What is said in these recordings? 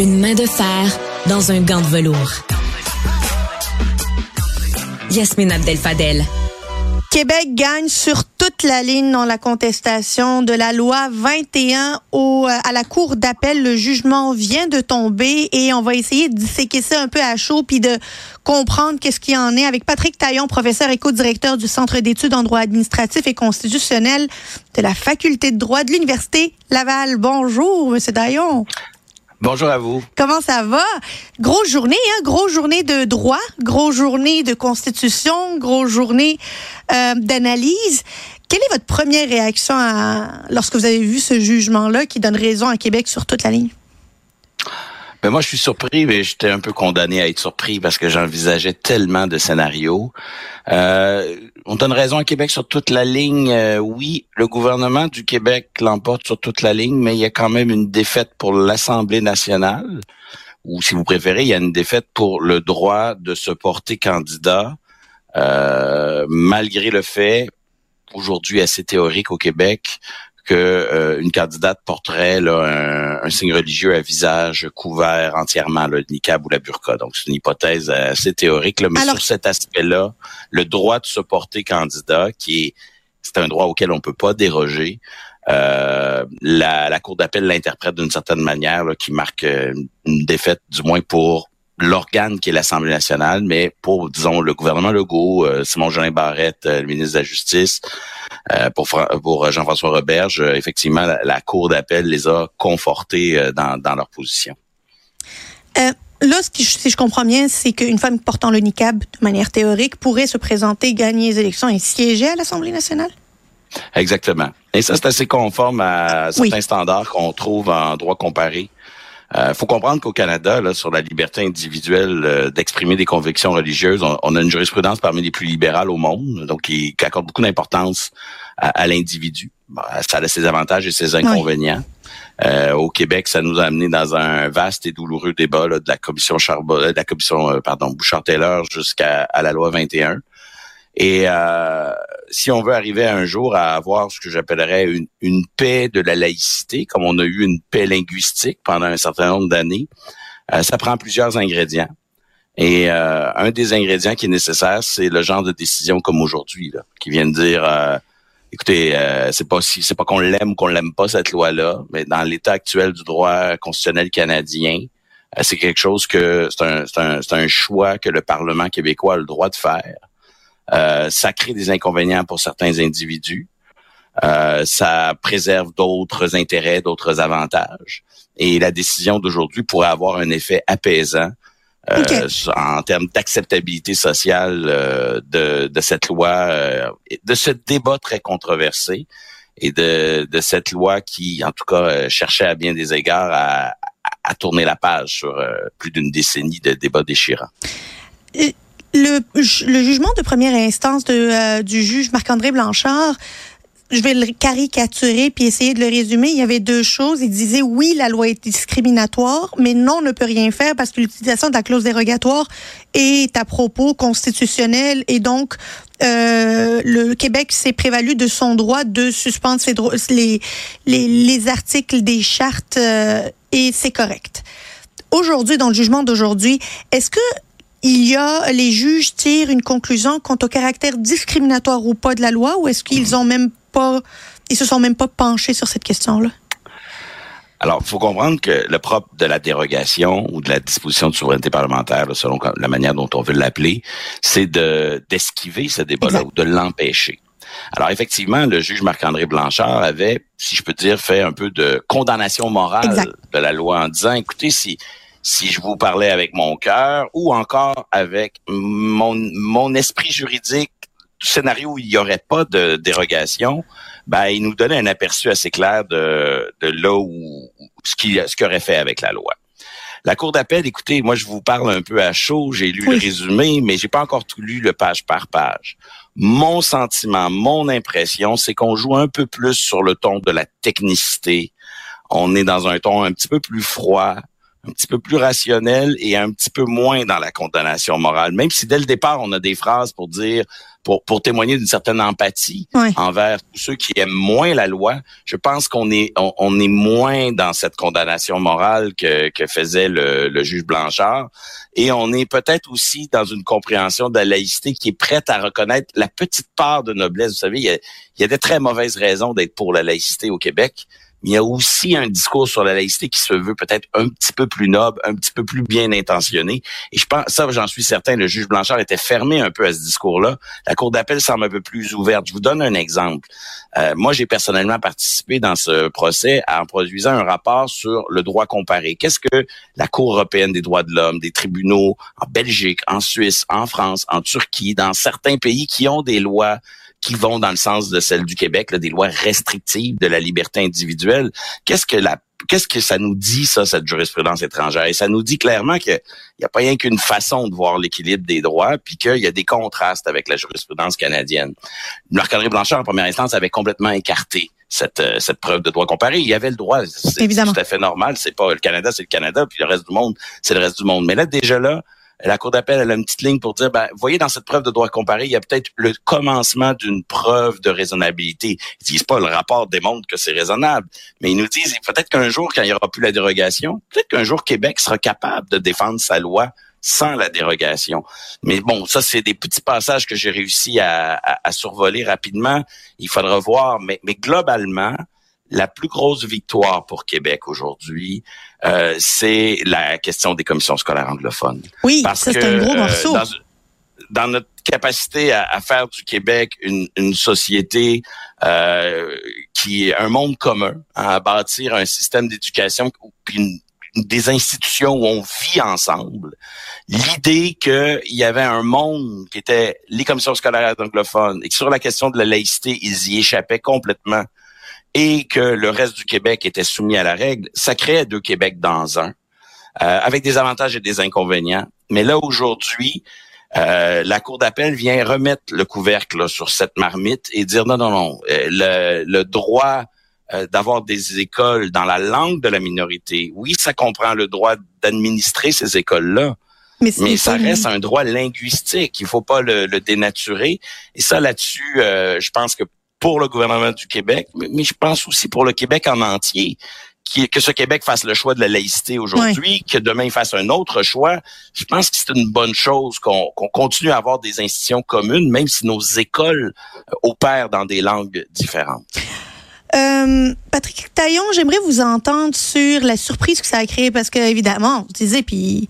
Une main de fer dans un gant de velours. Yasmine Abdel Fadel. Québec gagne sur toute la ligne dans la contestation de la loi 21 au, euh, à la Cour d'appel. Le jugement vient de tomber et on va essayer de disséquer ça un peu à chaud puis de comprendre qu'est-ce qu'il en est avec Patrick Taillon, professeur et co-directeur du Centre d'études en droit administratif et constitutionnel de la Faculté de droit de l'Université Laval. Bonjour, Monsieur Taillon. Bonjour à vous. Comment ça va? Grosse journée, hein? Grosse journée de droit, grosse journée de constitution, grosse journée euh, d'analyse. Quelle est votre première réaction lorsque vous avez vu ce jugement-là qui donne raison à Québec sur toute la ligne? Ben moi, je suis surpris, mais j'étais un peu condamné à être surpris parce que j'envisageais tellement de scénarios. Euh, on donne raison à Québec sur toute la ligne. Euh, oui, le gouvernement du Québec l'emporte sur toute la ligne, mais il y a quand même une défaite pour l'Assemblée nationale, ou si vous préférez, il y a une défaite pour le droit de se porter candidat, euh, malgré le fait, aujourd'hui assez théorique au Québec, que euh, une candidate porterait un, signe religieux à visage couvert entièrement, le niqab ou la burqa. Donc, c'est une hypothèse assez théorique. Là, mais sur cet aspect-là, le droit de se porter candidat, qui est c'est un droit auquel on peut pas déroger. Euh, la, la Cour d'appel l'interprète d'une certaine manière, qui marque une défaite, du moins pour l'organe qui est l'Assemblée nationale, mais pour, disons, le gouvernement Legault, euh, Simon-Jean Barrette, euh, le ministre de la Justice, euh, pour, pour Jean-François Roberge, effectivement, la, Cour d'appel les a confortés dans, dans leur position. Là, si je comprends bien, c'est qu'une femme portant le niqab, de manière théorique, pourrait se présenter, gagner les élections et siéger à l'Assemblée nationale? Exactement. Et ça, c'est assez conforme à certains standards qu'on trouve en droit comparé euh, faut comprendre qu'au Canada, là, sur la liberté individuelle euh, d'exprimer des convictions religieuses, on, a une jurisprudence parmi les plus libérales au monde, donc qui, accorde beaucoup d'importance à, l'individu. ça a ses avantages et ses inconvénients. Euh, au Québec, ça nous a amené dans un vaste et douloureux débat de la commission Charbon, de la commission pardon Bouchard-Taylor jusqu'à la loi 21. Et euh, si on veut arriver un jour à avoir ce que j'appellerais une, paix de la laïcité, comme on a eu une paix linguistique pendant un certain nombre d'années, euh, ça prend plusieurs ingrédients. Et euh, un des ingrédients qui est nécessaire, c'est le genre de décision comme aujourd'hui, qui vient de dire, euh, écoutez, c'est pas si, c'est pas qu'on l'aime ou qu'on l'aime pas cette loi-là, mais dans l'état actuel du droit constitutionnel canadien, c'est quelque chose que c'est un choix que le Parlement québécois a le droit de faire. Euh, ça crée des inconvénients pour certains individus. Euh, ça préserve d'autres intérêts, d'autres avantages. Et la décision d'aujourd'hui pourrait avoir un effet apaisant euh, en termes d'acceptabilité sociale de, de, cette loi, de ce débat très controversé et de, de cette loi qui, en tout cas, cherchait à bien des égards à, à tourner la page sur plus d'une décennie de débats déchirants. Le, le, jugement de première instance de, euh, du juge Marc-André Blanchard, je vais le caricaturer puis essayer de le résumer. Il y avait deux choses. Il disait oui, la loi est discriminatoire, mais non, on ne peut rien faire parce que l'utilisation de la clause dérogatoire est à propos constitutionnel et donc euh, le Québec s'est prévalu de son droit de suspendre les, les, les articles des chartes euh, et c'est correct. Aujourd'hui, dans le jugement d'aujourd'hui, est-ce que il y a les juges tirent une conclusion quant au caractère discriminatoire ou pas de la loi ou est-ce qu'ils ont même pas ils se sont même pas penchés sur cette question-là? Alors, il faut comprendre que le propre de la dérogation ou de la disposition de souveraineté parlementaire, selon la manière dont on veut l'appeler, c'est de d'esquiver ce débat-là ou de l'empêcher. Alors, effectivement, le juge Marc-André Blanchard avait, si je peux dire, fait un peu de condamnation morale de la loi en disant, écoutez, si si je vous parlais avec mon cœur ou encore avec mon, mon esprit juridique du scénario où il n'y aurait pas de dérogation, ben, il nous donnait un aperçu assez clair de, de là où ce qu'il ce aurait fait avec la loi. La Cour d'appel, écoutez, moi je vous parle un peu à chaud, j'ai lu le résumé, mais j'ai pas encore tout lu le page par page. Mon sentiment, mon impression, c'est qu'on joue un peu plus sur le ton de la technicité. On est dans un ton un petit peu plus froid, un petit peu plus rationnel et un petit peu moins dans la condamnation morale. Même si dès le départ, on a des phrases pour dire, pour, pour témoigner d'une certaine empathie envers tous ceux qui aiment moins la loi, je pense qu'on est, on, est moins dans cette condamnation morale que, que faisait le, le juge Blanchard. Et on est peut-être aussi dans une compréhension de la laïcité qui est prête à reconnaître la petite part de noblesse. Vous savez, il y a, il y a des très mauvaises raisons d'être pour la laïcité au Québec il y a aussi un discours sur la laïcité qui se veut peut-être un petit peu plus noble, un petit peu plus bien intentionné. Et je pense, ça, j'en suis certain, le juge Blanchard était fermé un peu à ce discours-là. La Cour d'appel semble un peu plus ouverte. Je vous donne un exemple. Euh, moi, j'ai personnellement participé dans ce procès en produisant un rapport sur le droit comparé. Qu'est-ce que la Cour européenne des droits de l'homme, des tribunaux en Belgique, en Suisse, en France, en Turquie, dans certains pays qui ont des lois qui vont dans le sens de celle du Québec, là, des lois restrictives de la liberté individuelle. Qu'est-ce que la qu'est-ce que ça nous dit, ça, cette jurisprudence étrangère? Et ça nous dit clairement qu'il n'y a pas rien qu'une façon de voir l'équilibre des droits, puis qu'il y a des contrastes avec la jurisprudence canadienne. Marc-André Blanchard, en première instance, avait complètement écarté cette, euh, cette preuve de droit comparé. Il y avait le droit, c'est tout à fait normal. C'est pas le Canada, c'est le Canada, puis le reste du monde, c'est le reste du monde. Mais là, déjà là, la Cour d'appel a une petite ligne pour dire, ben, voyez, dans cette preuve de droit comparé, il y a peut-être le commencement d'une preuve de raisonnabilité. Ils disent pas le rapport démontre que c'est raisonnable, mais ils nous disent peut-être qu'un jour, quand il n'y aura plus la dérogation, peut-être qu'un jour Québec sera capable de défendre sa loi sans la dérogation. Mais bon, ça, c'est des petits passages que j'ai réussi à, à, survoler rapidement. Il faudra voir, mais, mais globalement, la plus grosse victoire pour Québec aujourd'hui, euh, c'est la question des commissions scolaires anglophones. Oui, Parce ça c'est un gros morceau. Euh, dans, notre capacité à, faire du Québec une, une société euh, qui est un monde commun, hein, à bâtir un système d'éducation puis des institutions où on vit ensemble. L'idée qu'il y avait un monde qui était les commissions scolaires anglophones et que sur la question de la laïcité, ils y échappaient complètement et que le reste du Québec était soumis à la règle, ça créait deux Québec dans un, euh, avec des avantages et des inconvénients. Mais là, aujourd'hui, euh, la Cour d'appel vient remettre le couvercle sur cette marmite et dire non, non, non, euh, le, le droit d'avoir des écoles dans la langue de la minorité, oui, ça comprend le droit d'administrer ces écoles-là. Mais, ça reste un droit linguistique. Il faut pas le, le dénaturer. Et ça, là-dessus, je pense que pour le gouvernement du Québec, mais, je pense aussi pour le Québec en entier. Que ce Québec fasse le choix de la laïcité aujourd'hui, que demain il fasse un autre choix, je pense que c'est une bonne chose qu'on continue à avoir des institutions communes, même si nos écoles euh, opèrent dans des langues différentes. Euh, Patrick Taillon, j'aimerais vous entendre sur la surprise que ça a créé parce que évidemment, vous disiez puis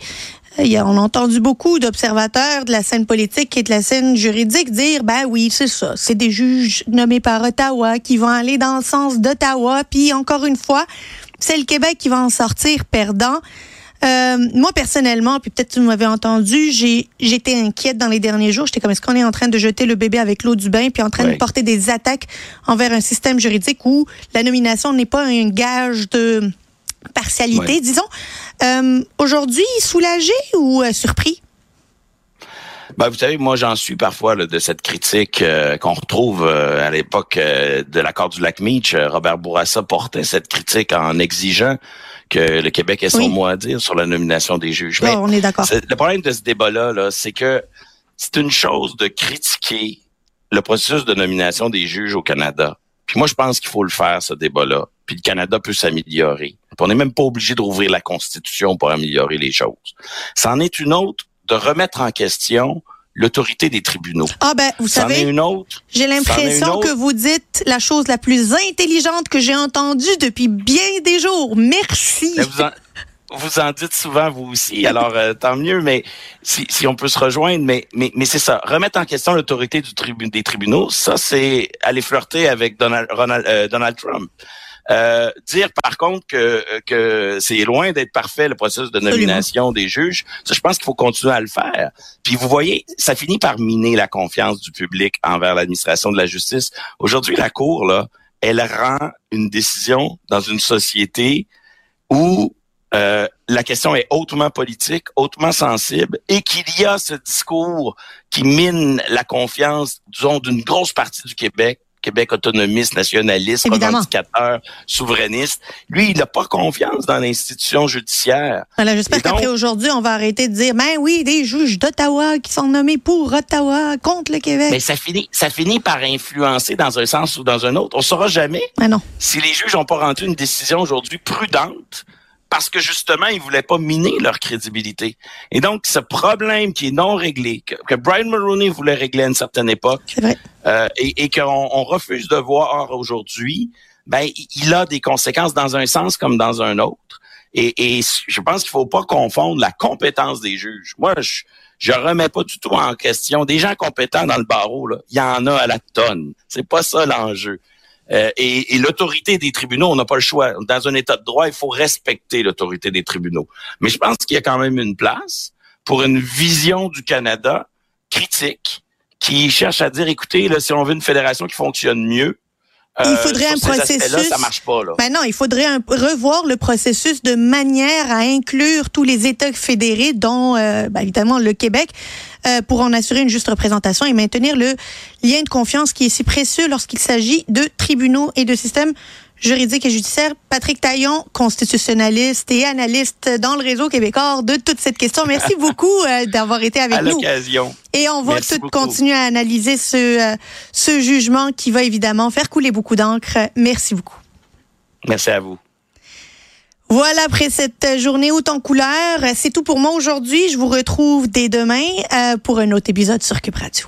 on a entendu beaucoup d'observateurs de la scène politique et de la scène juridique dire, ben oui, c'est ça, c'est des juges nommés par Ottawa qui vont aller dans le sens d'Ottawa, puis encore une fois, c'est le Québec qui va en sortir perdant. Euh, moi personnellement, puis peut-être tu m'avais entendu, j'ai j'étais inquiète dans les derniers jours. J'étais comme est-ce qu'on est en train de jeter le bébé avec l'eau du bain, puis en train de porter des attaques envers un système juridique où la nomination n'est pas un gage de partialité, disons. Euh, Aujourd'hui, soulagé ou euh, surpris? Ben, vous savez, moi, j'en suis parfois de cette critique euh, qu'on retrouve euh, à l'époque de l'accord du lac Meach. Robert Bourassa portait cette critique en exigeant que le Québec ait son mot à dire sur la nomination des juges. Mais on est d'accord. Le problème de ce débat-là, -là, c'est que c'est une chose de critiquer le processus de nomination des juges au Canada. Puis moi, je pense qu'il faut le faire, ce débat-là. Puis le Canada peut s'améliorer. On n'est même pas obligé de rouvrir la Constitution pour améliorer les choses. C'en est une autre de remettre en question l'autorité des tribunaux. Ah ben, vous savez. J'ai l'impression que vous dites la chose la plus intelligente que j'ai entendue depuis bien des jours. Merci vous en dites souvent vous aussi, alors euh, tant mieux, mais si, si, on peut se rejoindre, mais mais, mais c'est ça, remettre en question l'autorité du tribu des tribunaux, ça c'est aller flirter avec Donald, Ronald, euh, Donald Trump. Euh, dire par contre que, que c'est loin d'être parfait le processus de nomination des juges, ça, je pense qu'il faut continuer à le faire. Puis vous voyez, ça finit par miner la confiance du public envers l'administration de la justice. Aujourd'hui, la Cour, là, elle rend une décision dans une société où euh, la question est hautement politique, hautement sensible, et qu'il y a ce discours qui mine la confiance, disons, d'une grosse partie du Québec Québec autonomiste, nationaliste, revendicateur, souverainiste. Lui, il n'a pas confiance dans l'institution judiciaire. Alors, j'espère qu'après aujourd'hui, on va arrêter de dire, ben oui, des juges d'Ottawa qui sont nommés pour Ottawa, contre le Québec. Mais ça finit, ça finit par influencer dans un sens ou dans un autre. On saura jamais. Ben non. Si les juges n'ont pas rendu une décision aujourd'hui prudente, parce que justement, ils voulaient pas miner leur crédibilité. Et donc, ce problème qui est non réglé, que, Brian Mulroney voulait régler à une certaine époque, euh, et, et qu'on on refuse de voir aujourd'hui, ben, il a des conséquences dans un sens comme dans un autre. Et, et je pense qu'il faut pas confondre la compétence des juges. Moi, je, je remets pas du tout en question des gens compétents dans le barreau. Là, il y en a à la tonne. C'est pas ça l'enjeu. Euh, et, l'autorité des tribunaux, on n'a pas le choix. Dans un État de droit, il faut respecter l'autorité des tribunaux. Mais je pense qu'il y a quand même une place pour une vision du Canada critique qui cherche à dire, écoutez, là, si on veut une fédération qui fonctionne mieux, il euh, faudrait un processus. Ça marche pas, là. Ben non, il faudrait revoir le processus de manière à inclure tous les États fédérés, dont euh, ben, évidemment le Québec, euh, pour en assurer une juste représentation et maintenir le lien de confiance qui est si précieux lorsqu'il s'agit de tribunaux et de systèmes juridique et judiciaire. Patrick Taillon, constitutionnaliste et analyste dans le réseau québécois de toute cette question. Merci beaucoup euh, d'avoir été avec à nous. l'occasion. Et on va tout continuer à analyser ce, euh, ce jugement qui va évidemment faire couler beaucoup d'encre. Merci beaucoup. Merci à vous. Voilà, après cette journée haute en couleur, c'est tout pour moi aujourd'hui. Je vous retrouve dès demain euh, pour un autre épisode sur Cube Radio.